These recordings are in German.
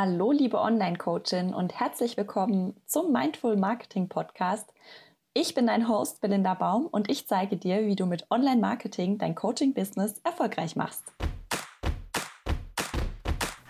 Hallo, liebe Online-Coachin und herzlich willkommen zum Mindful Marketing Podcast. Ich bin dein Host Belinda Baum und ich zeige dir, wie du mit Online-Marketing dein Coaching-Business erfolgreich machst.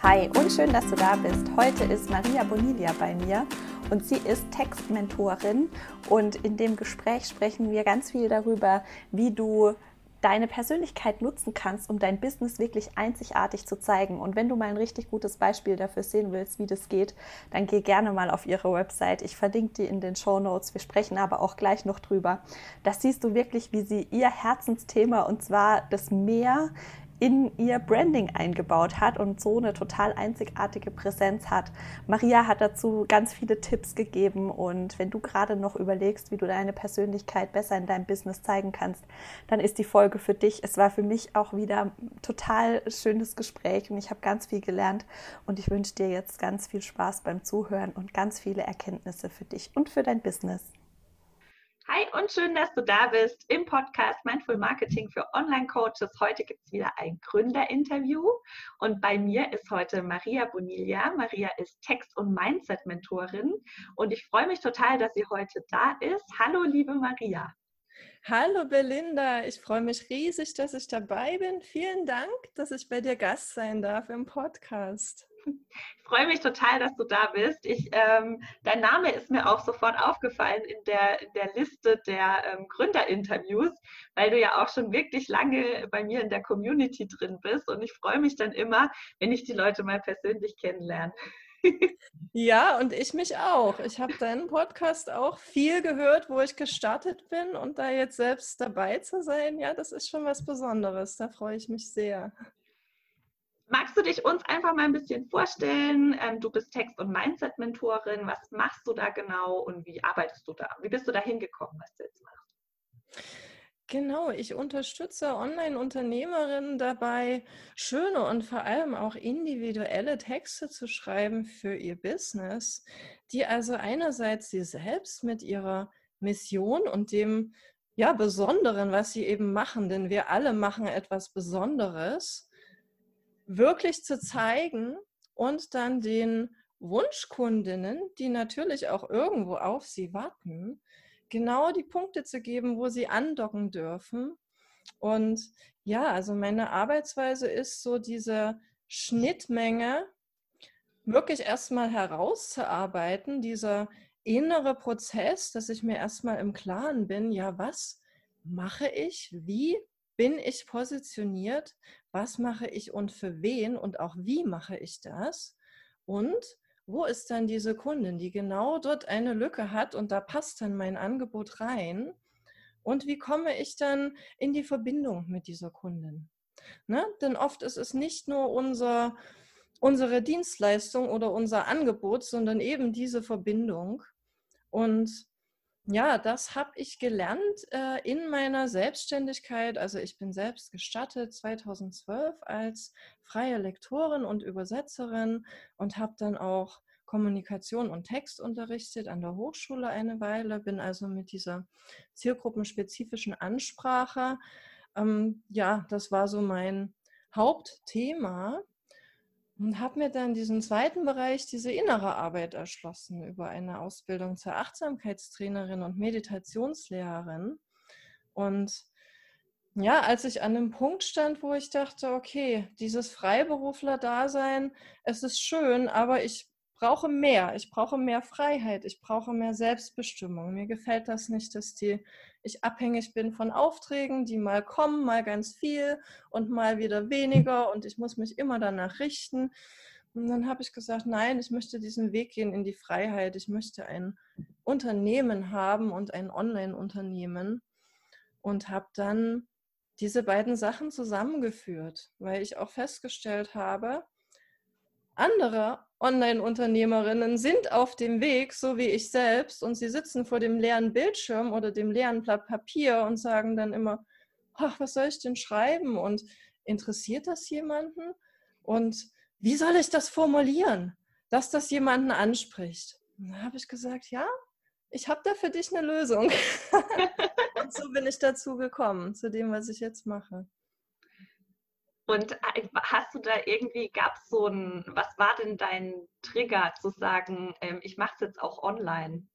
Hi und schön, dass du da bist. Heute ist Maria Bonilia bei mir und sie ist Textmentorin und in dem Gespräch sprechen wir ganz viel darüber, wie du deine Persönlichkeit nutzen kannst, um dein Business wirklich einzigartig zu zeigen. Und wenn du mal ein richtig gutes Beispiel dafür sehen willst, wie das geht, dann geh gerne mal auf ihre Website. Ich verlinke die in den Show Notes. Wir sprechen aber auch gleich noch drüber. Das siehst du wirklich, wie sie ihr Herzensthema und zwar das Meer in ihr Branding eingebaut hat und so eine total einzigartige Präsenz hat. Maria hat dazu ganz viele Tipps gegeben und wenn du gerade noch überlegst, wie du deine Persönlichkeit besser in deinem Business zeigen kannst, dann ist die Folge für dich. Es war für mich auch wieder ein total schönes Gespräch und ich habe ganz viel gelernt und ich wünsche dir jetzt ganz viel Spaß beim Zuhören und ganz viele Erkenntnisse für dich und für dein Business. Hi und schön, dass du da bist im Podcast Mindful Marketing für Online-Coaches. Heute gibt es wieder ein Gründerinterview und bei mir ist heute Maria Bonilla. Maria ist Text- und Mindset-Mentorin und ich freue mich total, dass sie heute da ist. Hallo, liebe Maria. Hallo Belinda, ich freue mich riesig, dass ich dabei bin. Vielen Dank, dass ich bei dir Gast sein darf im Podcast. Ich freue mich total, dass du da bist. Ich, ähm, dein Name ist mir auch sofort aufgefallen in der, in der Liste der ähm, Gründerinterviews, weil du ja auch schon wirklich lange bei mir in der Community drin bist. Und ich freue mich dann immer, wenn ich die Leute mal persönlich kennenlerne. Ja, und ich mich auch. Ich habe deinen Podcast auch viel gehört, wo ich gestartet bin und da jetzt selbst dabei zu sein, ja, das ist schon was Besonderes. Da freue ich mich sehr. Magst du dich uns einfach mal ein bisschen vorstellen? Ähm, du bist Text- und Mindset-Mentorin. Was machst du da genau und wie arbeitest du da? Wie bist du da hingekommen, was du jetzt machst? Genau, ich unterstütze Online-Unternehmerinnen dabei, schöne und vor allem auch individuelle Texte zu schreiben für ihr Business, die also einerseits sie selbst mit ihrer Mission und dem ja, Besonderen, was sie eben machen, denn wir alle machen etwas Besonderes, wirklich zu zeigen und dann den Wunschkundinnen, die natürlich auch irgendwo auf sie warten, genau die Punkte zu geben, wo sie andocken dürfen. Und ja, also meine Arbeitsweise ist so diese Schnittmenge wirklich erstmal herauszuarbeiten, dieser innere Prozess, dass ich mir erstmal im Klaren bin, ja, was mache ich, wie bin ich positioniert, was mache ich und für wen und auch wie mache ich das und wo ist dann diese Kundin, die genau dort eine Lücke hat und da passt dann mein Angebot rein und wie komme ich dann in die Verbindung mit dieser Kundin. Ne? Denn oft ist es nicht nur unser, unsere Dienstleistung oder unser Angebot, sondern eben diese Verbindung. Und ja, das habe ich gelernt äh, in meiner Selbstständigkeit. Also ich bin selbst gestattet 2012 als freie Lektorin und Übersetzerin und habe dann auch Kommunikation und Text unterrichtet an der Hochschule eine Weile, bin also mit dieser zielgruppenspezifischen Ansprache, ähm, ja, das war so mein Hauptthema und habe mir dann diesen zweiten Bereich, diese innere Arbeit erschlossen über eine Ausbildung zur Achtsamkeitstrainerin und Meditationslehrerin. Und ja, als ich an dem Punkt stand, wo ich dachte, okay, dieses Freiberufler-Dasein, es ist schön, aber ich brauche mehr. Ich brauche mehr Freiheit. Ich brauche mehr Selbstbestimmung. Mir gefällt das nicht, dass die, ich abhängig bin von Aufträgen, die mal kommen, mal ganz viel und mal wieder weniger und ich muss mich immer danach richten. Und dann habe ich gesagt, nein, ich möchte diesen Weg gehen in die Freiheit. Ich möchte ein Unternehmen haben und ein Online-Unternehmen und habe dann diese beiden Sachen zusammengeführt, weil ich auch festgestellt habe, andere Online-Unternehmerinnen sind auf dem Weg, so wie ich selbst, und sie sitzen vor dem leeren Bildschirm oder dem leeren Blatt Papier und sagen dann immer, ach, was soll ich denn schreiben? Und interessiert das jemanden? Und wie soll ich das formulieren, dass das jemanden anspricht? Und da habe ich gesagt, ja, ich habe da für dich eine Lösung. und so bin ich dazu gekommen, zu dem, was ich jetzt mache. Und äh, hast du da irgendwie, gab es so ein, was war denn dein Trigger zu sagen, ähm, ich mache es jetzt auch online?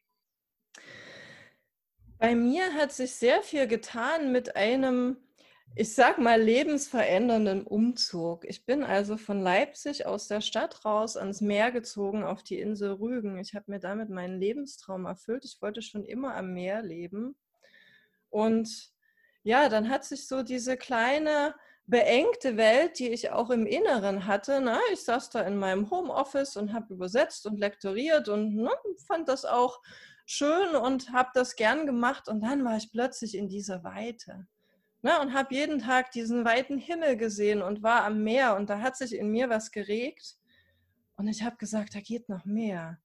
Bei mir hat sich sehr viel getan mit einem, ich sag mal, lebensverändernden Umzug. Ich bin also von Leipzig aus der Stadt raus ans Meer gezogen auf die Insel Rügen. Ich habe mir damit meinen Lebenstraum erfüllt. Ich wollte schon immer am Meer leben. Und ja, dann hat sich so diese kleine beengte Welt, die ich auch im Inneren hatte. Na, ich saß da in meinem Homeoffice und habe übersetzt und lektoriert und ne, fand das auch schön und habe das gern gemacht. Und dann war ich plötzlich in dieser Weite ne, und habe jeden Tag diesen weiten Himmel gesehen und war am Meer. Und da hat sich in mir was geregt. Und ich habe gesagt, da geht noch mehr.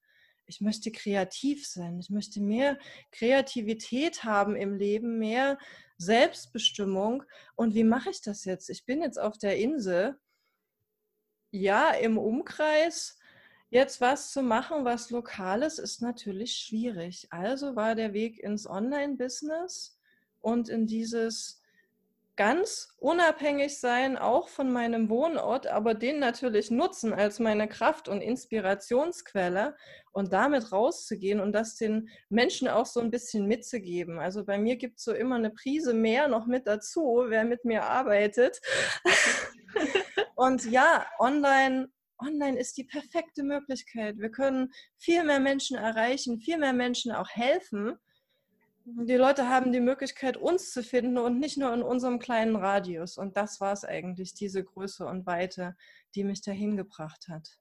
Ich möchte kreativ sein. Ich möchte mehr Kreativität haben im Leben, mehr Selbstbestimmung. Und wie mache ich das jetzt? Ich bin jetzt auf der Insel. Ja, im Umkreis jetzt was zu machen, was lokales, ist natürlich schwierig. Also war der Weg ins Online-Business und in dieses ganz unabhängig sein, auch von meinem Wohnort, aber den natürlich nutzen als meine Kraft und Inspirationsquelle und damit rauszugehen und das den Menschen auch so ein bisschen mitzugeben. Also bei mir gibt es so immer eine Prise mehr noch mit dazu, wer mit mir arbeitet. und ja, online Online ist die perfekte Möglichkeit. Wir können viel mehr Menschen erreichen, viel mehr Menschen auch helfen die Leute haben die Möglichkeit, uns zu finden und nicht nur in unserem kleinen Radius. Und das war es eigentlich, diese Größe und Weite, die mich dahin gebracht hat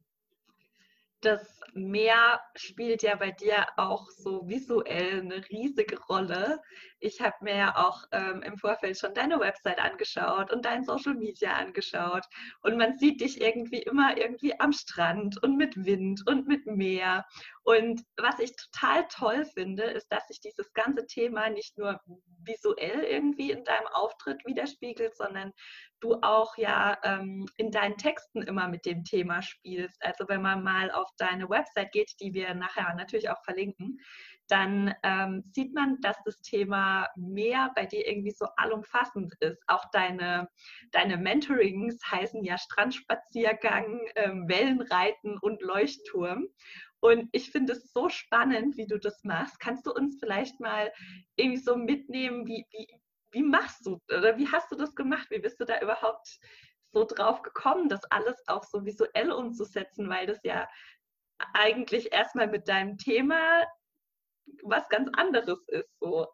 das Meer spielt ja bei dir auch so visuell eine riesige Rolle. Ich habe mir ja auch ähm, im Vorfeld schon deine Website angeschaut und dein Social Media angeschaut. Und man sieht dich irgendwie immer irgendwie am Strand und mit Wind und mit Meer. Und was ich total toll finde, ist, dass sich dieses ganze Thema nicht nur visuell irgendwie in deinem Auftritt widerspiegelt, sondern du auch ja ähm, in deinen Texten immer mit dem Thema spielst. Also wenn man mal auf deine Website geht, die wir nachher natürlich auch verlinken, dann ähm, sieht man, dass das Thema mehr bei dir irgendwie so allumfassend ist. Auch deine, deine Mentorings heißen ja Strandspaziergang, ähm, Wellenreiten und Leuchtturm. Und ich finde es so spannend, wie du das machst. Kannst du uns vielleicht mal irgendwie so mitnehmen, wie, wie, wie machst du oder wie hast du das gemacht? Wie bist du da überhaupt so drauf gekommen, das alles auch so visuell umzusetzen, weil das ja eigentlich erstmal mit deinem Thema was ganz anderes ist so.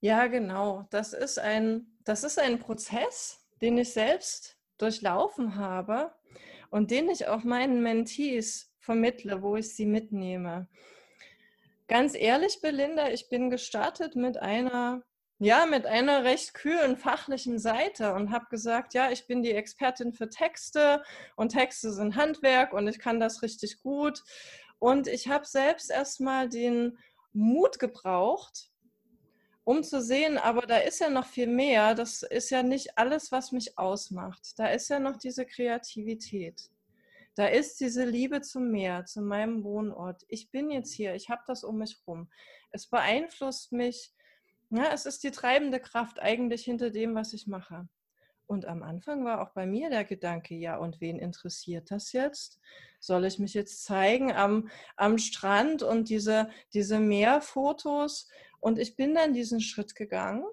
Ja, genau. Das ist ein, das ist ein Prozess, den ich selbst durchlaufen habe und den ich auch meinen Mentees vermittle, wo ich sie mitnehme. Ganz ehrlich, Belinda, ich bin gestartet mit einer, ja, mit einer recht kühlen fachlichen Seite und habe gesagt, ja, ich bin die Expertin für Texte und Texte sind Handwerk und ich kann das richtig gut. Und ich habe selbst erstmal den Mut gebraucht, um zu sehen, aber da ist ja noch viel mehr. Das ist ja nicht alles, was mich ausmacht. Da ist ja noch diese Kreativität. Da ist diese Liebe zum Meer, zu meinem Wohnort. Ich bin jetzt hier, ich habe das um mich rum. Es beeinflusst mich. Ja, es ist die treibende Kraft eigentlich hinter dem, was ich mache. Und am Anfang war auch bei mir der Gedanke, ja, und wen interessiert das jetzt? Soll ich mich jetzt zeigen am, am Strand und diese, diese Meerfotos? Und ich bin dann diesen Schritt gegangen,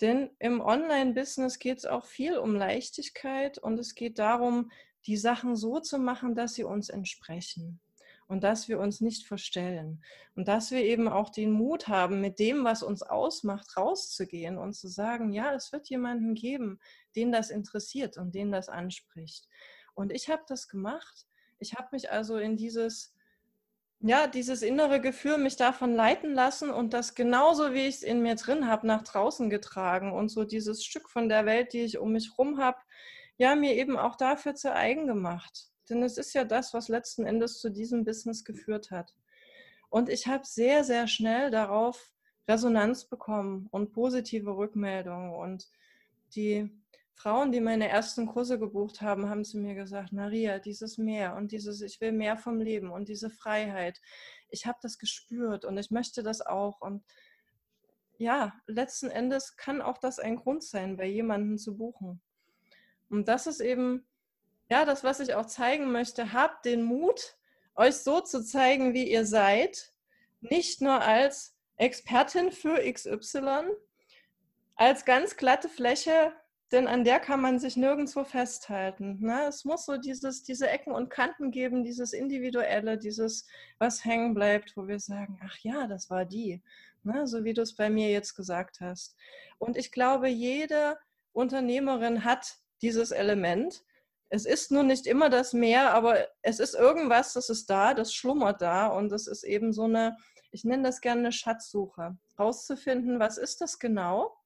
denn im Online-Business geht es auch viel um Leichtigkeit und es geht darum, die Sachen so zu machen, dass sie uns entsprechen und dass wir uns nicht verstellen und dass wir eben auch den Mut haben, mit dem, was uns ausmacht, rauszugehen und zu sagen, ja, es wird jemanden geben, den das interessiert und den das anspricht. Und ich habe das gemacht. Ich habe mich also in dieses ja, dieses innere Gefühl, mich davon leiten lassen und das genauso, wie ich es in mir drin habe, nach draußen getragen und so dieses Stück von der Welt, die ich um mich herum habe, ja, mir eben auch dafür zu eigen gemacht. Denn es ist ja das, was letzten Endes zu diesem Business geführt hat. Und ich habe sehr, sehr schnell darauf Resonanz bekommen und positive Rückmeldungen. Und die Frauen, die meine ersten Kurse gebucht haben, haben zu mir gesagt, Maria, dieses Mehr und dieses, ich will mehr vom Leben und diese Freiheit. Ich habe das gespürt und ich möchte das auch. Und ja, letzten Endes kann auch das ein Grund sein, bei jemandem zu buchen. Und das ist eben, ja, das, was ich auch zeigen möchte. Habt den Mut, euch so zu zeigen, wie ihr seid. Nicht nur als Expertin für XY, als ganz glatte Fläche, denn an der kann man sich nirgendwo festhalten. Ne? Es muss so dieses, diese Ecken und Kanten geben, dieses Individuelle, dieses, was hängen bleibt, wo wir sagen, ach ja, das war die, ne? so wie du es bei mir jetzt gesagt hast. Und ich glaube, jede Unternehmerin hat dieses Element. Es ist nur nicht immer das Mehr, aber es ist irgendwas, das ist da, das schlummert da und es ist eben so eine, ich nenne das gerne eine Schatzsuche, rauszufinden, was ist das genau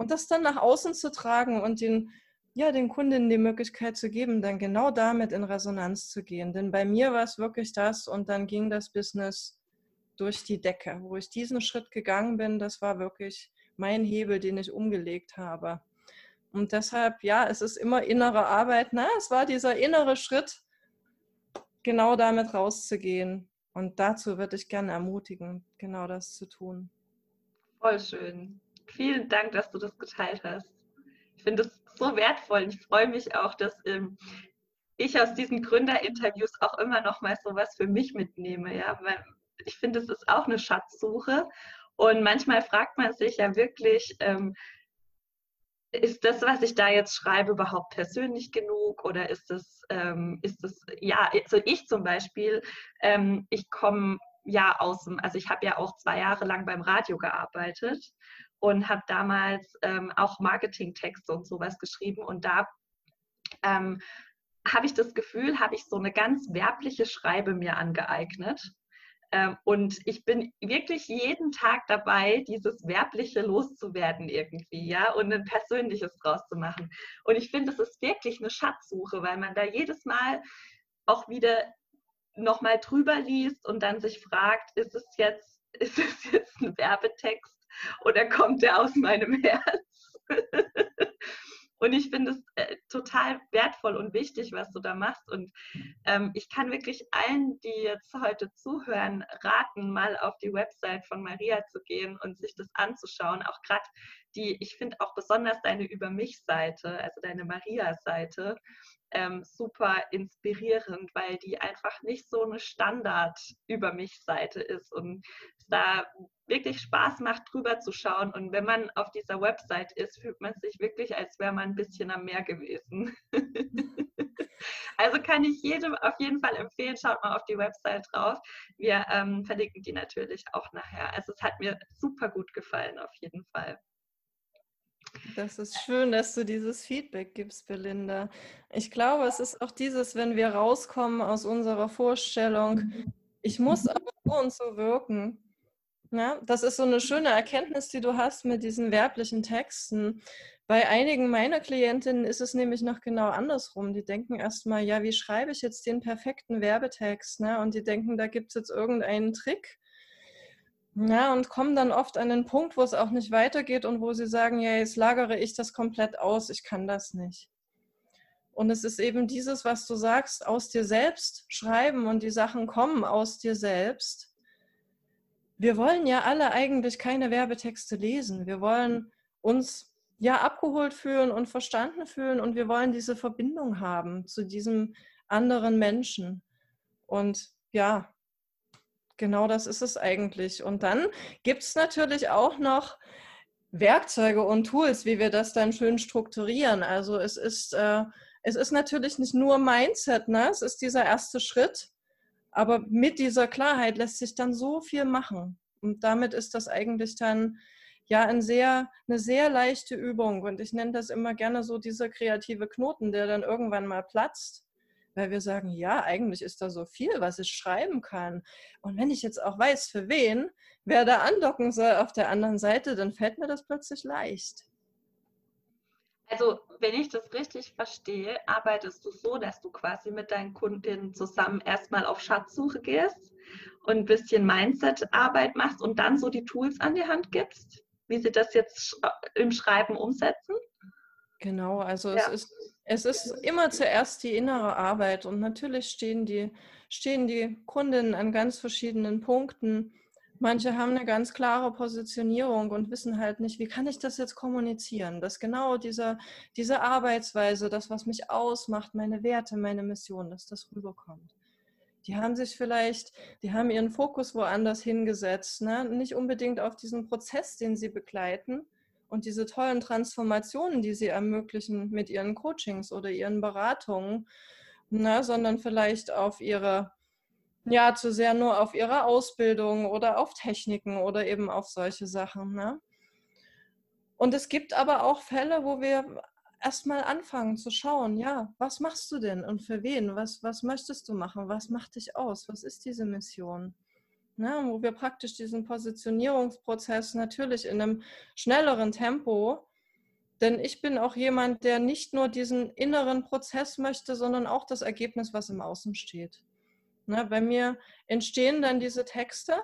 und das dann nach außen zu tragen und den, ja, den Kundinnen die Möglichkeit zu geben, dann genau damit in Resonanz zu gehen. Denn bei mir war es wirklich das und dann ging das Business durch die Decke. Wo ich diesen Schritt gegangen bin, das war wirklich mein Hebel, den ich umgelegt habe. Und deshalb, ja, es ist immer innere Arbeit. Na, es war dieser innere Schritt, genau damit rauszugehen. Und dazu würde ich gerne ermutigen, genau das zu tun. Voll schön. Vielen Dank, dass du das geteilt hast. Ich finde es so wertvoll. Ich freue mich auch, dass ähm, ich aus diesen Gründerinterviews auch immer noch mal so was für mich mitnehme. Ja? Weil ich finde, es ist auch eine Schatzsuche. Und manchmal fragt man sich ja wirklich, ähm, ist das, was ich da jetzt schreibe, überhaupt persönlich genug oder ist das, ähm, ist das, ja, also ich zum Beispiel, ähm, ich komme ja aus dem, also ich habe ja auch zwei Jahre lang beim Radio gearbeitet und habe damals ähm, auch Marketingtexte und sowas geschrieben. Und da ähm, habe ich das Gefühl, habe ich so eine ganz werbliche Schreibe mir angeeignet. Ähm, und ich bin wirklich jeden Tag dabei, dieses Werbliche loszuwerden irgendwie, ja, und ein Persönliches draus zu machen. Und ich finde, es ist wirklich eine Schatzsuche, weil man da jedes Mal auch wieder nochmal drüber liest und dann sich fragt, ist es jetzt, ist es jetzt ein Werbetext oder kommt der aus meinem Herz? Und ich finde es äh, total wertvoll und wichtig, was du da machst. Und ähm, ich kann wirklich allen, die jetzt heute zuhören, raten, mal auf die Website von Maria zu gehen und sich das anzuschauen. Auch gerade die, ich finde auch besonders deine Über mich-Seite, also deine Maria-Seite, ähm, super inspirierend, weil die einfach nicht so eine Standard über mich Seite ist und da wirklich Spaß macht, drüber zu schauen. Und wenn man auf dieser Website ist, fühlt man sich wirklich, als wäre man ein bisschen am Meer gewesen. also kann ich jedem auf jeden Fall empfehlen, schaut mal auf die Website drauf. Wir ähm, verlinken die natürlich auch nachher. Also es hat mir super gut gefallen, auf jeden Fall. Das ist schön, dass du dieses Feedback gibst, Belinda. Ich glaube, es ist auch dieses, wenn wir rauskommen aus unserer Vorstellung, ich muss aber so und so wirken. Ja, das ist so eine schöne Erkenntnis, die du hast mit diesen werblichen Texten. Bei einigen meiner Klientinnen ist es nämlich noch genau andersrum. Die denken erstmal, ja, wie schreibe ich jetzt den perfekten Werbetext? Ne? Und die denken, da gibt es jetzt irgendeinen Trick. Ja, und kommen dann oft an den Punkt, wo es auch nicht weitergeht und wo sie sagen, ja, jetzt lagere ich das komplett aus, ich kann das nicht. Und es ist eben dieses, was du sagst, aus dir selbst schreiben und die Sachen kommen aus dir selbst. Wir wollen ja alle eigentlich keine Werbetexte lesen. Wir wollen uns ja abgeholt fühlen und verstanden fühlen und wir wollen diese Verbindung haben zu diesem anderen Menschen. Und ja, Genau das ist es eigentlich. Und dann gibt es natürlich auch noch Werkzeuge und Tools, wie wir das dann schön strukturieren. Also es ist, äh, es ist natürlich nicht nur Mindset, ne? es ist dieser erste Schritt, aber mit dieser Klarheit lässt sich dann so viel machen. Und damit ist das eigentlich dann ja ein sehr, eine sehr leichte Übung. Und ich nenne das immer gerne so dieser kreative Knoten, der dann irgendwann mal platzt weil wir sagen, ja, eigentlich ist da so viel, was ich schreiben kann. Und wenn ich jetzt auch weiß, für wen, wer da andocken soll auf der anderen Seite, dann fällt mir das plötzlich leicht. Also, wenn ich das richtig verstehe, arbeitest du so, dass du quasi mit deinen Kundinnen zusammen erstmal auf Schatzsuche gehst und ein bisschen Mindset-Arbeit machst und dann so die Tools an die Hand gibst, wie sie das jetzt im Schreiben umsetzen? Genau, also ja. es ist es ist immer zuerst die innere Arbeit und natürlich stehen die, stehen die Kundinnen an ganz verschiedenen Punkten Manche haben eine ganz klare Positionierung und wissen halt nicht, wie kann ich das jetzt kommunizieren, dass genau diese, diese Arbeitsweise, das, was mich ausmacht, meine Werte, meine Mission, dass das rüberkommt. Die haben sich vielleicht, die haben ihren Fokus woanders hingesetzt, ne? nicht unbedingt auf diesen Prozess, den sie begleiten und diese tollen Transformationen, die sie ermöglichen mit ihren Coachings oder ihren Beratungen, ne? sondern vielleicht auf ihre ja, zu sehr nur auf ihre Ausbildung oder auf Techniken oder eben auf solche Sachen. Ne? Und es gibt aber auch Fälle, wo wir erstmal anfangen zu schauen, ja, was machst du denn und für wen? Was, was möchtest du machen? Was macht dich aus? Was ist diese Mission? Ne? Wo wir praktisch diesen Positionierungsprozess natürlich in einem schnelleren Tempo, denn ich bin auch jemand, der nicht nur diesen inneren Prozess möchte, sondern auch das Ergebnis, was im Außen steht. Ne, bei mir entstehen dann diese Texte.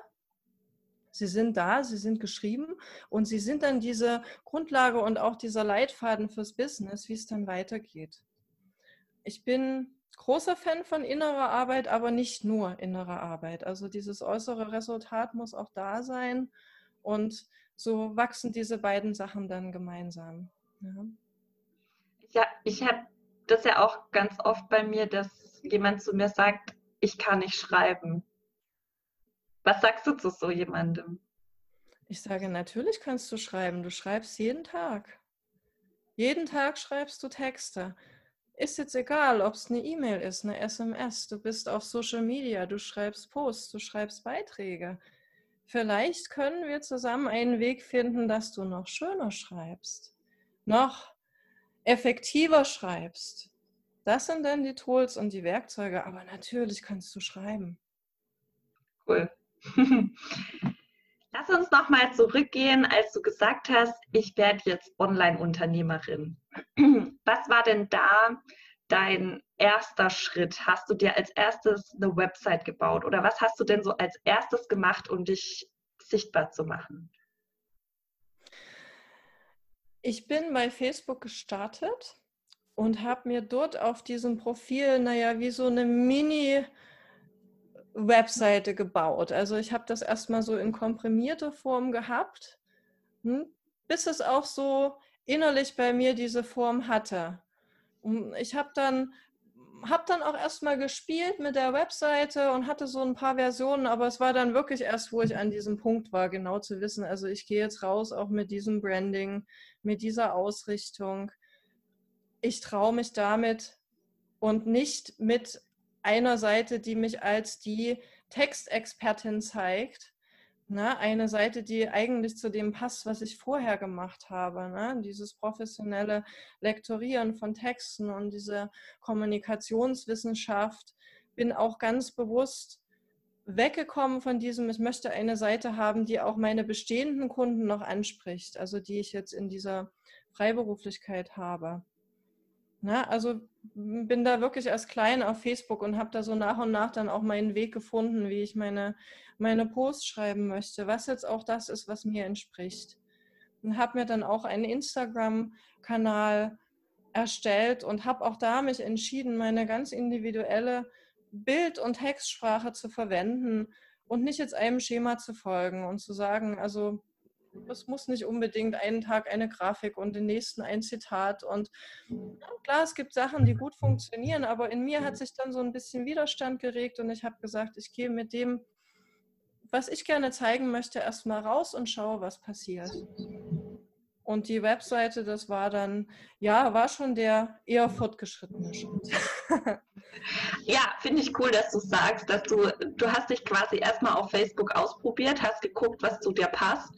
Sie sind da, sie sind geschrieben und sie sind dann diese Grundlage und auch dieser Leitfaden fürs Business, wie es dann weitergeht. Ich bin großer Fan von innerer Arbeit, aber nicht nur innerer Arbeit. Also dieses äußere Resultat muss auch da sein und so wachsen diese beiden Sachen dann gemeinsam. Ja, ja ich habe das ja auch ganz oft bei mir, dass jemand zu mir sagt, ich kann nicht schreiben. Was sagst du zu so jemandem? Ich sage, natürlich kannst du schreiben. Du schreibst jeden Tag. Jeden Tag schreibst du Texte. Ist jetzt egal, ob es eine E-Mail ist, eine SMS, du bist auf Social Media, du schreibst Posts, du schreibst Beiträge. Vielleicht können wir zusammen einen Weg finden, dass du noch schöner schreibst, noch effektiver schreibst, das sind dann die Tools und die Werkzeuge, aber natürlich kannst du schreiben. Cool. Lass uns nochmal zurückgehen, als du gesagt hast, ich werde jetzt Online-Unternehmerin. Was war denn da dein erster Schritt? Hast du dir als erstes eine Website gebaut oder was hast du denn so als erstes gemacht, um dich sichtbar zu machen? Ich bin bei Facebook gestartet und habe mir dort auf diesem Profil, naja, wie so eine Mini- Webseite gebaut. Also ich habe das erstmal so in komprimierter Form gehabt, hm, bis es auch so innerlich bei mir diese Form hatte. Und ich habe dann habe dann auch erstmal gespielt mit der Webseite und hatte so ein paar Versionen, aber es war dann wirklich erst, wo ich an diesem Punkt war, genau zu wissen, also ich gehe jetzt raus auch mit diesem Branding, mit dieser Ausrichtung ich traue mich damit und nicht mit einer Seite, die mich als die Textexpertin zeigt. Ne? Eine Seite, die eigentlich zu dem passt, was ich vorher gemacht habe. Ne? Dieses professionelle Lektorieren von Texten und diese Kommunikationswissenschaft. Bin auch ganz bewusst weggekommen von diesem, ich möchte eine Seite haben, die auch meine bestehenden Kunden noch anspricht, also die ich jetzt in dieser Freiberuflichkeit habe. Ne? Also bin da wirklich erst klein auf Facebook und habe da so nach und nach dann auch meinen Weg gefunden, wie ich meine, meine Posts schreiben möchte, was jetzt auch das ist, was mir entspricht. Und habe mir dann auch einen Instagram-Kanal erstellt und habe auch da mich entschieden, meine ganz individuelle Bild- und Textsprache zu verwenden und nicht jetzt einem Schema zu folgen und zu sagen, also es muss nicht unbedingt einen Tag eine Grafik und den nächsten ein Zitat. Und klar, es gibt Sachen, die gut funktionieren, aber in mir hat sich dann so ein bisschen Widerstand geregt und ich habe gesagt, ich gehe mit dem, was ich gerne zeigen möchte, erstmal raus und schaue, was passiert. Und die Webseite, das war dann, ja, war schon der eher fortgeschrittene Schritt. Ja, finde ich cool, dass du sagst, dass du, du hast dich quasi erstmal auf Facebook ausprobiert, hast geguckt, was zu dir passt.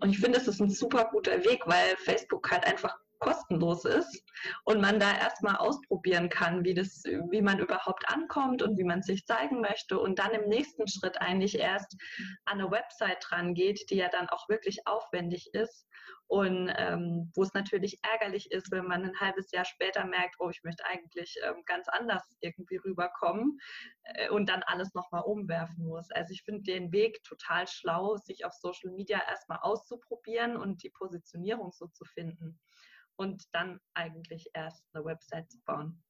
Und ich finde, es ist ein super guter Weg, weil Facebook halt einfach kostenlos ist und man da erstmal ausprobieren kann, wie, das, wie man überhaupt ankommt und wie man sich zeigen möchte und dann im nächsten Schritt eigentlich erst an eine Website dran geht, die ja dann auch wirklich aufwendig ist und ähm, wo es natürlich ärgerlich ist, wenn man ein halbes Jahr später merkt, oh, ich möchte eigentlich ähm, ganz anders irgendwie rüberkommen äh, und dann alles nochmal umwerfen muss. Also ich finde den Weg total schlau, sich auf Social Media erstmal auszuprobieren und die Positionierung so zu finden und dann eigentlich erst eine Website zu bauen.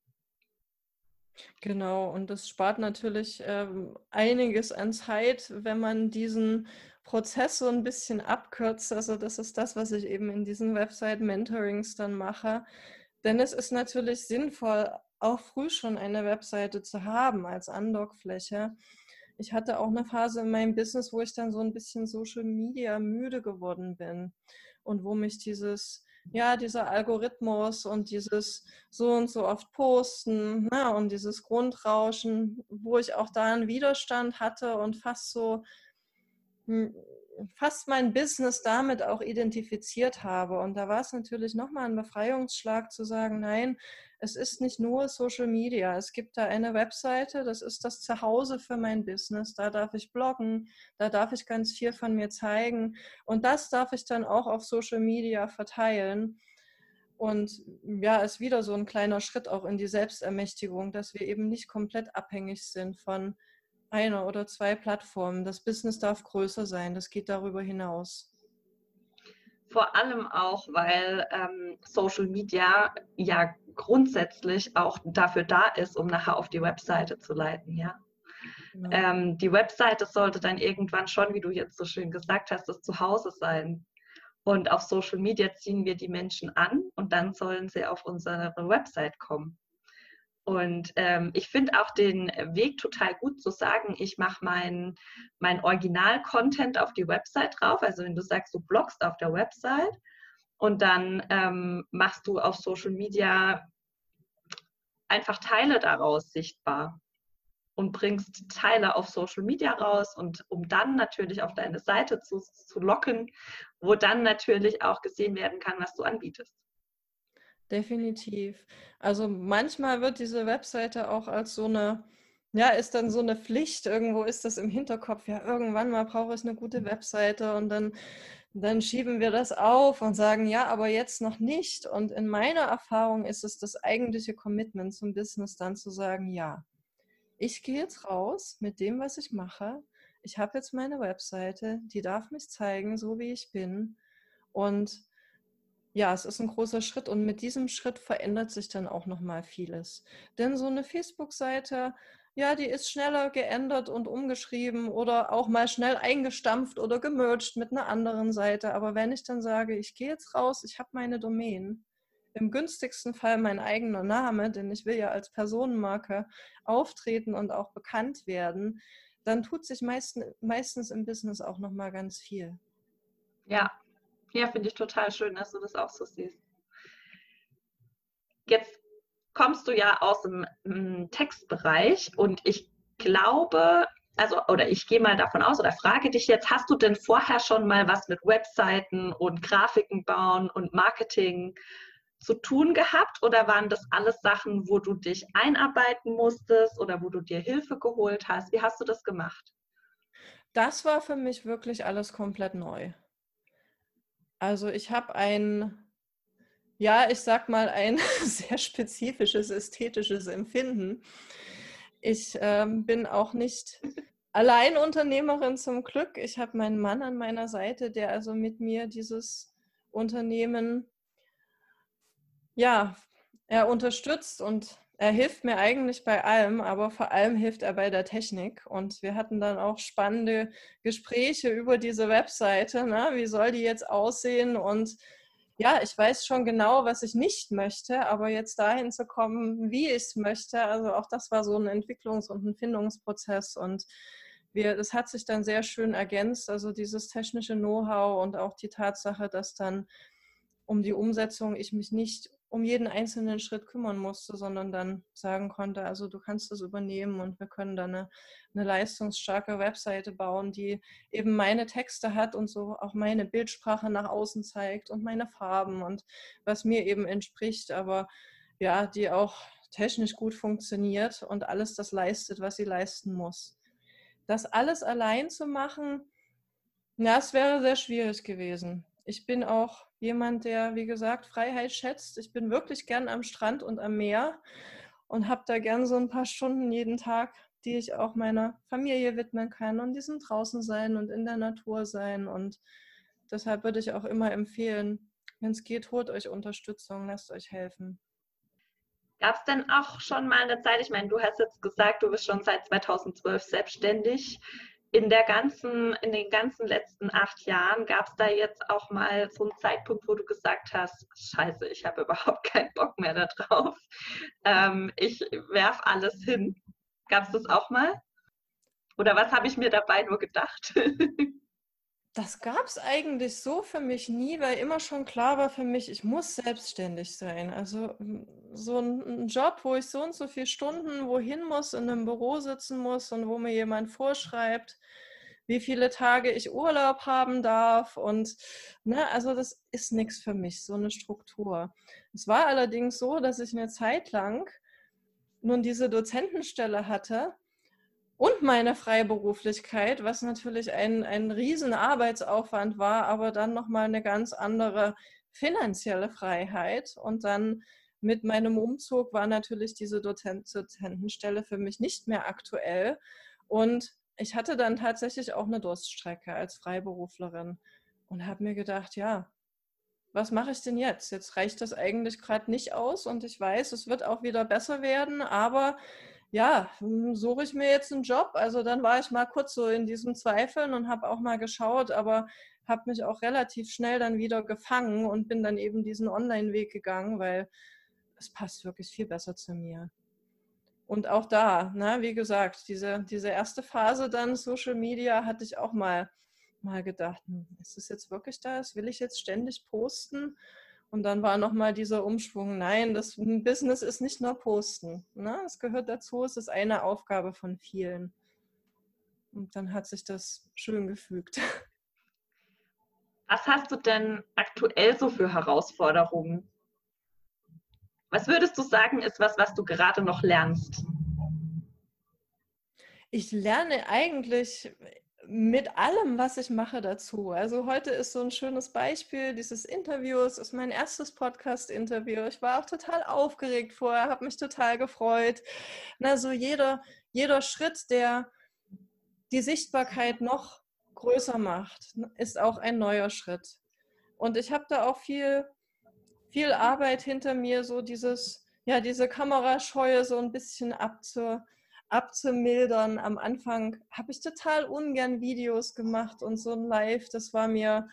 Genau, und das spart natürlich ähm, einiges an Zeit, wenn man diesen Prozess so ein bisschen abkürzt. Also das ist das, was ich eben in diesen Website-Mentorings dann mache. Denn es ist natürlich sinnvoll, auch früh schon eine Webseite zu haben als Andockfläche. Ich hatte auch eine Phase in meinem Business, wo ich dann so ein bisschen Social Media müde geworden bin und wo mich dieses ja, dieser Algorithmus und dieses so und so oft posten ne, und dieses Grundrauschen, wo ich auch da einen Widerstand hatte und fast so hm, fast mein Business damit auch identifiziert habe. Und da war es natürlich nochmal ein Befreiungsschlag zu sagen, nein, es ist nicht nur Social Media. Es gibt da eine Webseite, das ist das Zuhause für mein Business. Da darf ich bloggen, da darf ich ganz viel von mir zeigen. Und das darf ich dann auch auf Social Media verteilen. Und ja, ist wieder so ein kleiner Schritt auch in die Selbstermächtigung, dass wir eben nicht komplett abhängig sind von einer oder zwei Plattformen. Das Business darf größer sein, das geht darüber hinaus. Vor allem auch, weil ähm, Social Media ja grundsätzlich auch dafür da ist, um nachher auf die Webseite zu leiten, ja. Genau. Ähm, die Webseite sollte dann irgendwann schon, wie du jetzt so schön gesagt hast, das Zuhause sein. Und auf Social Media ziehen wir die Menschen an und dann sollen sie auf unsere Website kommen. Und ähm, ich finde auch den Weg total gut zu sagen, ich mache mein, mein Original-Content auf die Website drauf. Also wenn du sagst, du bloggst auf der Website und dann ähm, machst du auf Social Media einfach Teile daraus sichtbar und bringst Teile auf Social Media raus und um dann natürlich auf deine Seite zu, zu locken, wo dann natürlich auch gesehen werden kann, was du anbietest. Definitiv. Also manchmal wird diese Webseite auch als so eine, ja, ist dann so eine Pflicht. Irgendwo ist das im Hinterkopf. Ja, irgendwann mal brauche ich eine gute Webseite und dann, dann schieben wir das auf und sagen, ja, aber jetzt noch nicht. Und in meiner Erfahrung ist es das eigentliche Commitment zum Business dann zu sagen, ja, ich gehe jetzt raus mit dem, was ich mache. Ich habe jetzt meine Webseite, die darf mich zeigen, so wie ich bin. Und ja, es ist ein großer Schritt und mit diesem Schritt verändert sich dann auch noch mal vieles. Denn so eine Facebook-Seite, ja, die ist schneller geändert und umgeschrieben oder auch mal schnell eingestampft oder gemerged mit einer anderen Seite. Aber wenn ich dann sage, ich gehe jetzt raus, ich habe meine Domain, im günstigsten Fall mein eigener Name, denn ich will ja als Personenmarke auftreten und auch bekannt werden, dann tut sich meistens, meistens im Business auch noch mal ganz viel. Ja, ja, finde ich total schön, dass du das auch so siehst. Jetzt kommst du ja aus dem mm, Textbereich und ich glaube, also oder ich gehe mal davon aus oder frage dich jetzt, hast du denn vorher schon mal was mit Webseiten und Grafiken bauen und Marketing zu tun gehabt oder waren das alles Sachen, wo du dich einarbeiten musstest oder wo du dir Hilfe geholt hast? Wie hast du das gemacht? Das war für mich wirklich alles komplett neu. Also ich habe ein, ja, ich sag mal, ein sehr spezifisches ästhetisches Empfinden. Ich ähm, bin auch nicht Alleinunternehmerin zum Glück. Ich habe meinen Mann an meiner Seite, der also mit mir dieses Unternehmen, ja, er unterstützt und er hilft mir eigentlich bei allem, aber vor allem hilft er bei der Technik. Und wir hatten dann auch spannende Gespräche über diese Webseite. Ne? Wie soll die jetzt aussehen? Und ja, ich weiß schon genau, was ich nicht möchte, aber jetzt dahin zu kommen, wie ich es möchte, also auch das war so ein Entwicklungs- und ein Findungsprozess. Und wir, das hat sich dann sehr schön ergänzt, also dieses technische Know-how und auch die Tatsache, dass dann um die Umsetzung ich mich nicht um jeden einzelnen Schritt kümmern musste, sondern dann sagen konnte, also du kannst das übernehmen und wir können dann eine, eine leistungsstarke Webseite bauen, die eben meine Texte hat und so auch meine Bildsprache nach außen zeigt und meine Farben und was mir eben entspricht, aber ja, die auch technisch gut funktioniert und alles das leistet, was sie leisten muss. Das alles allein zu machen, ja, es wäre sehr schwierig gewesen. Ich bin auch jemand, der, wie gesagt, Freiheit schätzt. Ich bin wirklich gern am Strand und am Meer und habe da gern so ein paar Stunden jeden Tag, die ich auch meiner Familie widmen kann und diesem draußen sein und in der Natur sein. Und deshalb würde ich auch immer empfehlen, wenn es geht, holt euch Unterstützung, lasst euch helfen. Gab es denn auch schon mal eine Zeit, ich meine, du hast jetzt gesagt, du bist schon seit 2012 selbstständig. In, der ganzen, in den ganzen letzten acht Jahren gab es da jetzt auch mal so einen Zeitpunkt, wo du gesagt hast, scheiße, ich habe überhaupt keinen Bock mehr darauf. Ähm, ich werf alles hin. Gab es das auch mal? Oder was habe ich mir dabei nur gedacht? Das gab es eigentlich so für mich nie, weil immer schon klar war für mich, ich muss selbstständig sein. Also so ein, Job, wo ich so und so viele Stunden wohin muss, in einem Büro sitzen muss und wo mir jemand vorschreibt, wie viele Tage ich Urlaub haben darf. Und ne, also das ist nichts für mich, so eine Struktur. Es war allerdings so, dass ich eine Zeit lang nun diese Dozentenstelle hatte und meine Freiberuflichkeit, was natürlich ein, ein riesen Arbeitsaufwand war, aber dann nochmal eine ganz andere finanzielle Freiheit. Und dann mit meinem Umzug war natürlich diese Dozentenstelle für mich nicht mehr aktuell. Und ich hatte dann tatsächlich auch eine Durststrecke als Freiberuflerin und habe mir gedacht, ja, was mache ich denn jetzt? Jetzt reicht das eigentlich gerade nicht aus und ich weiß, es wird auch wieder besser werden, aber ja, hm, suche ich mir jetzt einen Job. Also dann war ich mal kurz so in diesem Zweifeln und habe auch mal geschaut, aber habe mich auch relativ schnell dann wieder gefangen und bin dann eben diesen Online-Weg gegangen, weil es passt wirklich viel besser zu mir. Und auch da, ne, wie gesagt, diese, diese erste Phase dann Social Media hatte ich auch mal, mal gedacht, hm, ist es jetzt wirklich das? Will ich jetzt ständig posten? Und dann war nochmal dieser Umschwung, nein, das Business ist nicht nur Posten. Ne? Es gehört dazu, es ist eine Aufgabe von vielen. Und dann hat sich das schön gefügt. Was hast du denn aktuell so für Herausforderungen? Was würdest du sagen, ist was, was du gerade noch lernst? Ich lerne eigentlich mit allem, was ich mache dazu. Also heute ist so ein schönes Beispiel dieses Interviews, ist mein erstes Podcast-Interview. Ich war auch total aufgeregt vorher, habe mich total gefreut. Also jeder, jeder Schritt, der die Sichtbarkeit noch größer macht, ist auch ein neuer Schritt. Und ich habe da auch viel, viel Arbeit hinter mir, so dieses, ja, diese Kamerascheue so ein bisschen abzu, abzumildern. Am Anfang habe ich total ungern Videos gemacht und so ein Live, das war mir,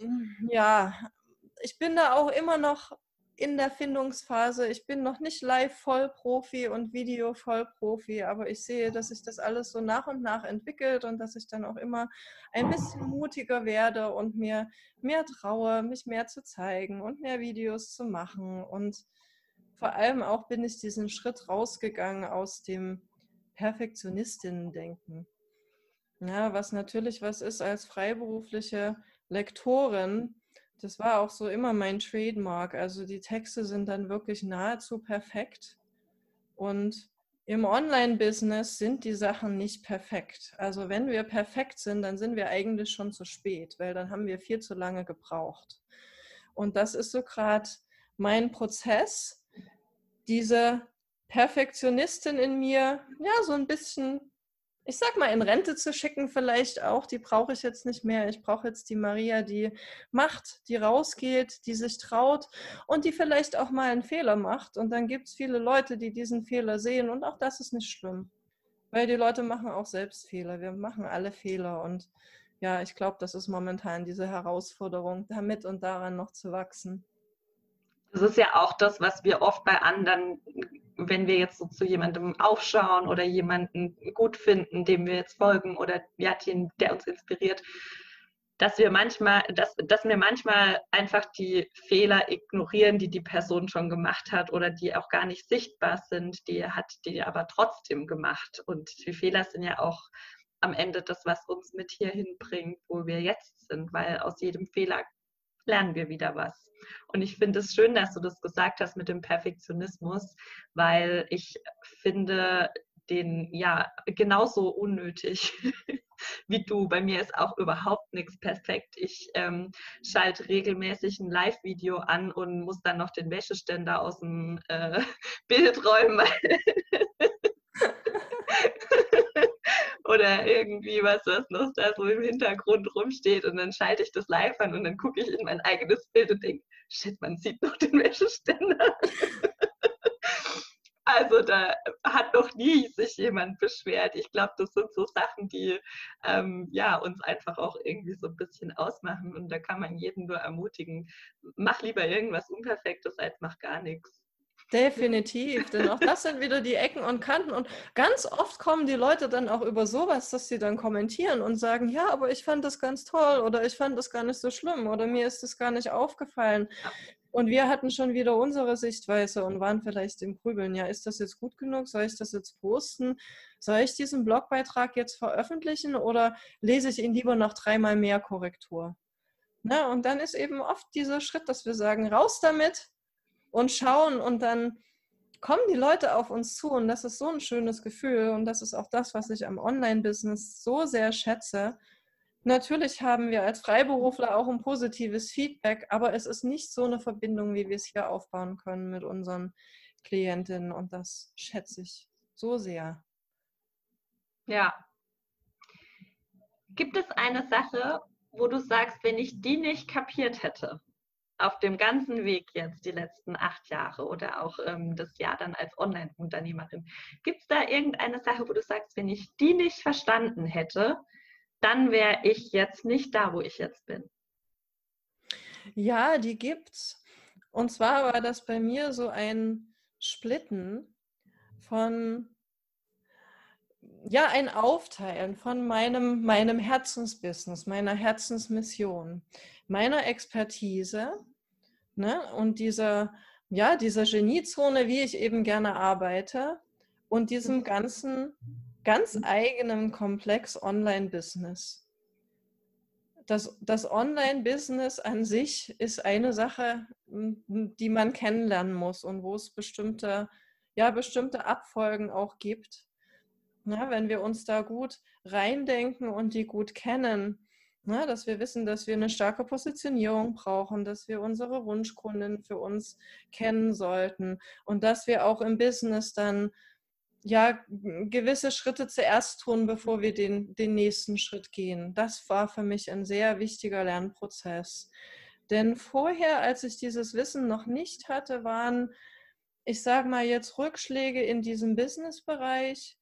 mm, ja, ich bin da auch immer noch in der Findungsphase. Ich bin noch nicht live Vollprofi und Video Vollprofi, aber ich sehe, dass sich das alles so nach und nach entwickelt und dass ich dann auch immer ein bisschen mutiger werde und mir mehr traue, mich mehr zu zeigen und mehr Videos zu machen und vor allem auch bin ich diesen Schritt rausgegangen aus dem Perfektionistinnen-Denken. Ja, was natürlich was ist als freiberufliche Lektorin, das war auch so immer mein Trademark. Also die Texte sind dann wirklich nahezu perfekt. Und im Online-Business sind die Sachen nicht perfekt. Also wenn wir perfekt sind, dann sind wir eigentlich schon zu spät, weil dann haben wir viel zu lange gebraucht. Und das ist so gerade mein Prozess, diese Perfektionistin in mir, ja, so ein bisschen, ich sag mal, in Rente zu schicken, vielleicht auch. Die brauche ich jetzt nicht mehr. Ich brauche jetzt die Maria, die macht, die rausgeht, die sich traut und die vielleicht auch mal einen Fehler macht. Und dann gibt es viele Leute, die diesen Fehler sehen und auch das ist nicht schlimm. Weil die Leute machen auch selbst Fehler. Wir machen alle Fehler und ja, ich glaube, das ist momentan diese Herausforderung, damit und daran noch zu wachsen. Das ist ja auch das, was wir oft bei anderen, wenn wir jetzt so zu jemandem aufschauen oder jemanden gut finden, dem wir jetzt folgen oder ja, der uns inspiriert, dass wir manchmal, dass, dass wir manchmal einfach die Fehler ignorieren, die die Person schon gemacht hat oder die auch gar nicht sichtbar sind, die hat die aber trotzdem gemacht. Und die Fehler sind ja auch am Ende das, was uns mit hierhin bringt, wo wir jetzt sind, weil aus jedem Fehler lernen wir wieder was. Und ich finde es schön, dass du das gesagt hast mit dem Perfektionismus, weil ich finde den ja genauso unnötig wie du. Bei mir ist auch überhaupt nichts perfekt. Ich ähm, schalte regelmäßig ein Live-Video an und muss dann noch den Wäscheständer aus dem äh, Bild räumen. oder irgendwie was, was noch da so im Hintergrund rumsteht und dann schalte ich das live an und dann gucke ich in mein eigenes Bild und denke, shit, man sieht noch den Wäscheständer. Also da hat noch nie sich jemand beschwert. Ich glaube, das sind so Sachen, die ähm, ja, uns einfach auch irgendwie so ein bisschen ausmachen. Und da kann man jeden nur ermutigen, mach lieber irgendwas Unperfektes als mach gar nichts. Definitiv, denn auch das sind wieder die Ecken und Kanten. Und ganz oft kommen die Leute dann auch über sowas, dass sie dann kommentieren und sagen, ja, aber ich fand das ganz toll oder ich fand das gar nicht so schlimm oder mir ist das gar nicht aufgefallen. Und wir hatten schon wieder unsere Sichtweise und waren vielleicht im Grübeln, ja, ist das jetzt gut genug? Soll ich das jetzt posten? Soll ich diesen Blogbeitrag jetzt veröffentlichen oder lese ich ihn lieber noch dreimal mehr Korrektur? Na, und dann ist eben oft dieser Schritt, dass wir sagen, raus damit, und schauen und dann kommen die Leute auf uns zu und das ist so ein schönes Gefühl und das ist auch das, was ich am Online-Business so sehr schätze. Natürlich haben wir als Freiberufler auch ein positives Feedback, aber es ist nicht so eine Verbindung, wie wir es hier aufbauen können mit unseren Klientinnen und das schätze ich so sehr. Ja. Gibt es eine Sache, wo du sagst, wenn ich die nicht kapiert hätte, auf dem ganzen Weg jetzt, die letzten acht Jahre oder auch ähm, das Jahr dann als Online-Unternehmerin, gibt es da irgendeine Sache, wo du sagst, wenn ich die nicht verstanden hätte, dann wäre ich jetzt nicht da, wo ich jetzt bin? Ja, die gibt's. Und zwar war das bei mir so ein Splitten von ja, ein Aufteilen von meinem, meinem Herzensbusiness, meiner Herzensmission, meiner Expertise ne, und dieser, ja, dieser Geniezone, wie ich eben gerne arbeite und diesem ganzen, ganz eigenen Komplex Online-Business. Das, das Online-Business an sich ist eine Sache, die man kennenlernen muss und wo es bestimmte, ja, bestimmte Abfolgen auch gibt na, wenn wir uns da gut reindenken und die gut kennen, na, dass wir wissen, dass wir eine starke Positionierung brauchen, dass wir unsere Wunschkunden für uns kennen sollten und dass wir auch im Business dann ja gewisse Schritte zuerst tun, bevor wir den, den nächsten Schritt gehen. Das war für mich ein sehr wichtiger Lernprozess. Denn vorher, als ich dieses Wissen noch nicht hatte, waren, ich sage mal jetzt Rückschläge in diesem Businessbereich,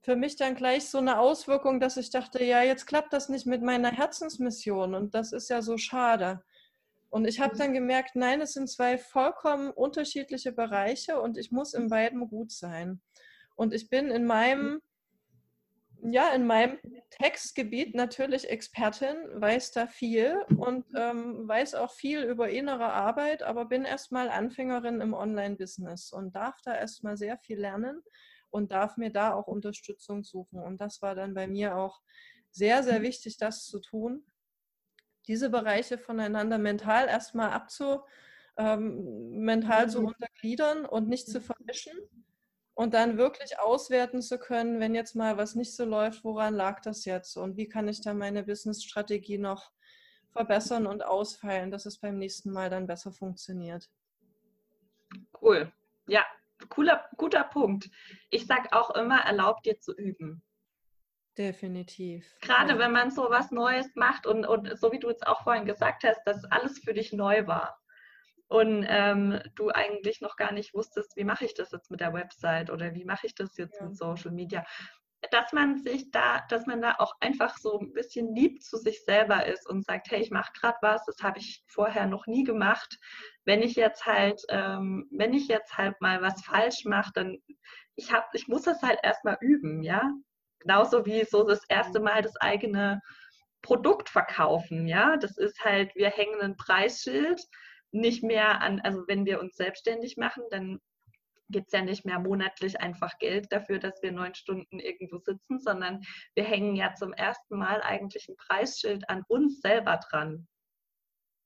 für mich dann gleich so eine Auswirkung, dass ich dachte, ja, jetzt klappt das nicht mit meiner Herzensmission und das ist ja so schade. Und ich habe dann gemerkt, nein, es sind zwei vollkommen unterschiedliche Bereiche und ich muss in beiden gut sein. Und ich bin in meinem, ja, in meinem Textgebiet natürlich Expertin, weiß da viel und ähm, weiß auch viel über innere Arbeit, aber bin erstmal Anfängerin im Online-Business und darf da erstmal sehr viel lernen und darf mir da auch Unterstützung suchen. Und das war dann bei mir auch sehr, sehr mhm. wichtig, das zu tun, diese Bereiche voneinander mental erstmal abzu, ähm, mental zu mhm. untergliedern und nicht zu vermischen und dann wirklich auswerten zu können, wenn jetzt mal was nicht so läuft, woran lag das jetzt und wie kann ich dann meine Business-Strategie noch verbessern und ausfeilen, dass es beim nächsten Mal dann besser funktioniert. Cool. Ja, cooler, guter Punkt. Ich sage auch immer, erlaubt dir zu üben. Definitiv. Gerade ja. wenn man so was Neues macht und, und so wie du es auch vorhin gesagt hast, dass alles für dich neu war und ähm, du eigentlich noch gar nicht wusstest, wie mache ich das jetzt mit der Website oder wie mache ich das jetzt ja. mit Social Media dass man sich da, dass man da auch einfach so ein bisschen lieb zu sich selber ist und sagt, hey, ich mache gerade was, das habe ich vorher noch nie gemacht. Wenn ich jetzt halt, ähm, wenn ich jetzt halt mal was falsch mache, dann ich habe, ich muss das halt erstmal üben, ja. Genauso wie so das erste Mal das eigene Produkt verkaufen, ja. Das ist halt, wir hängen ein Preisschild nicht mehr an, also wenn wir uns selbstständig machen, dann gibt es ja nicht mehr monatlich einfach Geld dafür, dass wir neun Stunden irgendwo sitzen, sondern wir hängen ja zum ersten Mal eigentlich ein Preisschild an uns selber dran.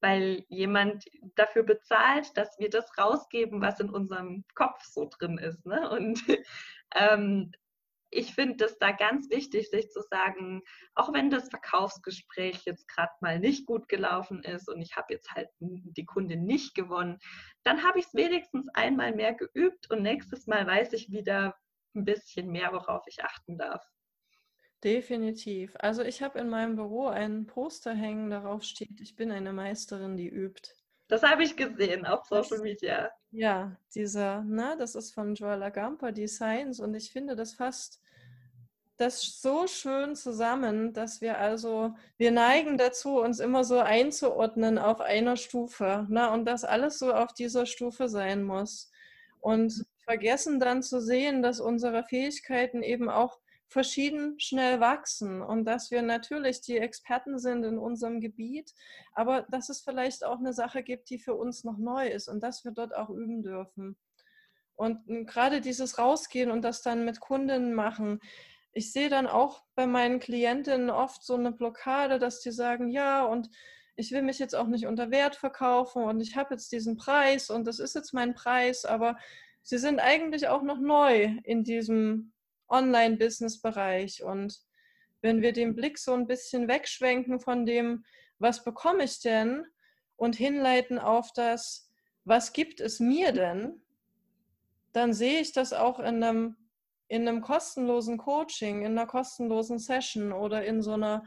Weil jemand dafür bezahlt, dass wir das rausgeben, was in unserem Kopf so drin ist. Ne? Und ähm, ich finde es da ganz wichtig, sich zu sagen, auch wenn das Verkaufsgespräch jetzt gerade mal nicht gut gelaufen ist und ich habe jetzt halt die Kundin nicht gewonnen, dann habe ich es wenigstens einmal mehr geübt und nächstes Mal weiß ich wieder ein bisschen mehr, worauf ich achten darf. Definitiv. Also ich habe in meinem Büro ein Poster hängen, darauf steht, ich bin eine Meisterin, die übt. Das habe ich gesehen auf Social Media. Ja, dieser, ne, das ist von Joel Agampa, Designs, und ich finde das fast das so schön zusammen, dass wir also, wir neigen dazu, uns immer so einzuordnen auf einer Stufe, ne, und dass alles so auf dieser Stufe sein muss. Und vergessen dann zu sehen, dass unsere Fähigkeiten eben auch verschieden schnell wachsen und dass wir natürlich die Experten sind in unserem Gebiet, aber dass es vielleicht auch eine Sache gibt, die für uns noch neu ist und dass wir dort auch üben dürfen. Und gerade dieses Rausgehen und das dann mit Kundinnen machen, ich sehe dann auch bei meinen Klientinnen oft so eine Blockade, dass die sagen, ja, und ich will mich jetzt auch nicht unter Wert verkaufen und ich habe jetzt diesen Preis und das ist jetzt mein Preis, aber sie sind eigentlich auch noch neu in diesem Online-Business-Bereich. Und wenn wir den Blick so ein bisschen wegschwenken von dem, was bekomme ich denn, und hinleiten auf das, was gibt es mir denn, dann sehe ich das auch in einem, in einem kostenlosen Coaching, in einer kostenlosen Session oder in so einer,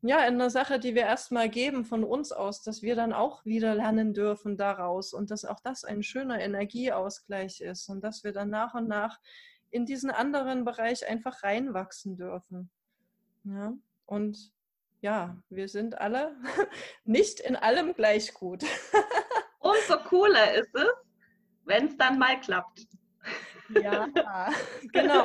ja, in einer Sache, die wir erstmal geben von uns aus, dass wir dann auch wieder lernen dürfen daraus und dass auch das ein schöner Energieausgleich ist und dass wir dann nach und nach in diesen anderen Bereich einfach reinwachsen dürfen. Ja, und ja, wir sind alle nicht in allem gleich gut. Umso cooler ist es, wenn es dann mal klappt. Ja, genau.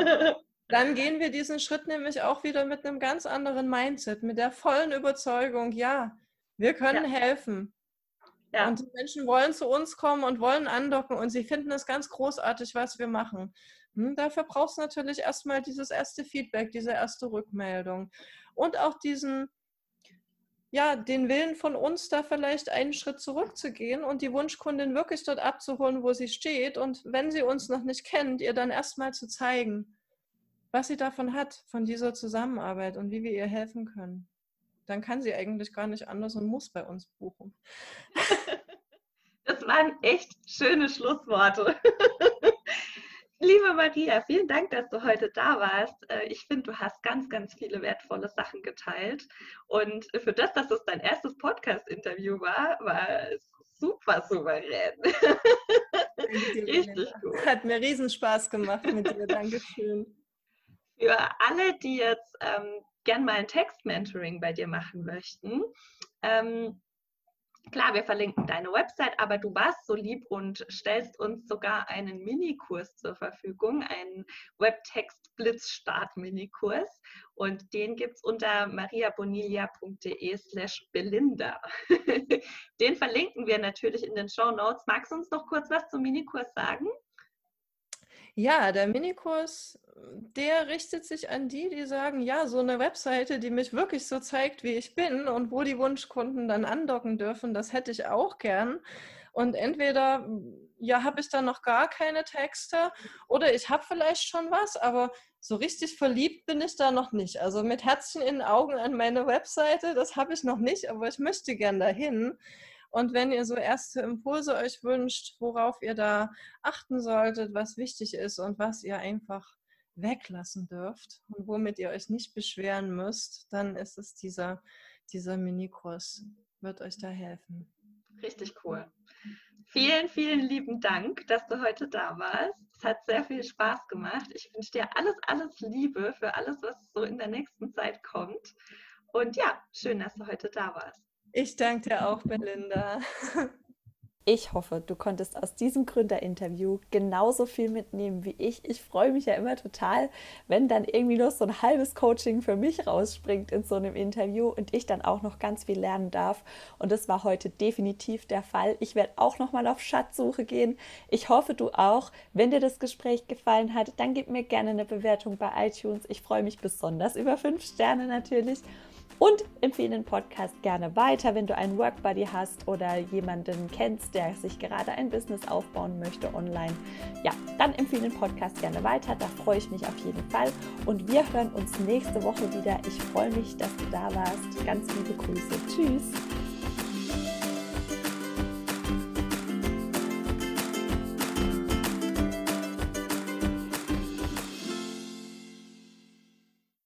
Dann gehen wir diesen Schritt nämlich auch wieder mit einem ganz anderen Mindset, mit der vollen Überzeugung, ja, wir können ja. helfen. Ja. Und die Menschen wollen zu uns kommen und wollen andocken und sie finden es ganz großartig, was wir machen. Hm, dafür brauchst du natürlich erstmal dieses erste Feedback, diese erste Rückmeldung und auch diesen, ja, den Willen von uns, da vielleicht einen Schritt zurückzugehen und die Wunschkundin wirklich dort abzuholen, wo sie steht und wenn sie uns noch nicht kennt, ihr dann erstmal zu zeigen, was sie davon hat, von dieser Zusammenarbeit und wie wir ihr helfen können. Dann kann sie eigentlich gar nicht anders und muss bei uns buchen. Das waren echt schöne Schlussworte. Liebe Maria, vielen Dank, dass du heute da warst. Äh, ich finde, du hast ganz, ganz viele wertvolle Sachen geteilt. Und für das, dass es dein erstes Podcast-Interview war, war es super souverän. Richtig gut. Hat mir riesen Spaß gemacht mit dir. Dankeschön. Für alle, die jetzt ähm, gern mal ein Text-Mentoring bei dir machen möchten, ähm, Klar, wir verlinken deine Website, aber du warst so lieb und stellst uns sogar einen Minikurs zur Verfügung, einen Webtext-Blitzstart-Minikurs. Und den gibt es unter mariabonilia.de slash Belinda. den verlinken wir natürlich in den Show Notes. Magst du uns noch kurz was zum Minikurs sagen? Ja, der Minikurs, der richtet sich an die, die sagen, ja, so eine Webseite, die mich wirklich so zeigt, wie ich bin und wo die Wunschkunden dann andocken dürfen, das hätte ich auch gern. Und entweder, ja, habe ich da noch gar keine Texte oder ich habe vielleicht schon was, aber so richtig verliebt bin ich da noch nicht. Also mit Herzchen in den Augen an meine Webseite, das habe ich noch nicht, aber ich möchte gern dahin. Und wenn ihr so erste Impulse euch wünscht, worauf ihr da achten solltet, was wichtig ist und was ihr einfach weglassen dürft und womit ihr euch nicht beschweren müsst, dann ist es dieser, dieser Minikurs, wird euch da helfen. Richtig cool. Vielen, vielen lieben Dank, dass du heute da warst. Es hat sehr viel Spaß gemacht. Ich wünsche dir alles, alles Liebe für alles, was so in der nächsten Zeit kommt. Und ja, schön, dass du heute da warst. Ich danke dir auch, Belinda. Ich hoffe, du konntest aus diesem Gründerinterview genauso viel mitnehmen wie ich. Ich freue mich ja immer total, wenn dann irgendwie noch so ein halbes Coaching für mich rausspringt in so einem Interview und ich dann auch noch ganz viel lernen darf. Und das war heute definitiv der Fall. Ich werde auch noch mal auf Schatzsuche gehen. Ich hoffe, du auch. Wenn dir das Gespräch gefallen hat, dann gib mir gerne eine Bewertung bei iTunes. Ich freue mich besonders über fünf Sterne natürlich. Und empfehle den Podcast gerne weiter, wenn du einen Workbuddy hast oder jemanden kennst, der sich gerade ein Business aufbauen möchte online. Ja, dann empfehle den Podcast gerne weiter. Da freue ich mich auf jeden Fall. Und wir hören uns nächste Woche wieder. Ich freue mich, dass du da warst. Ganz liebe Grüße. Tschüss.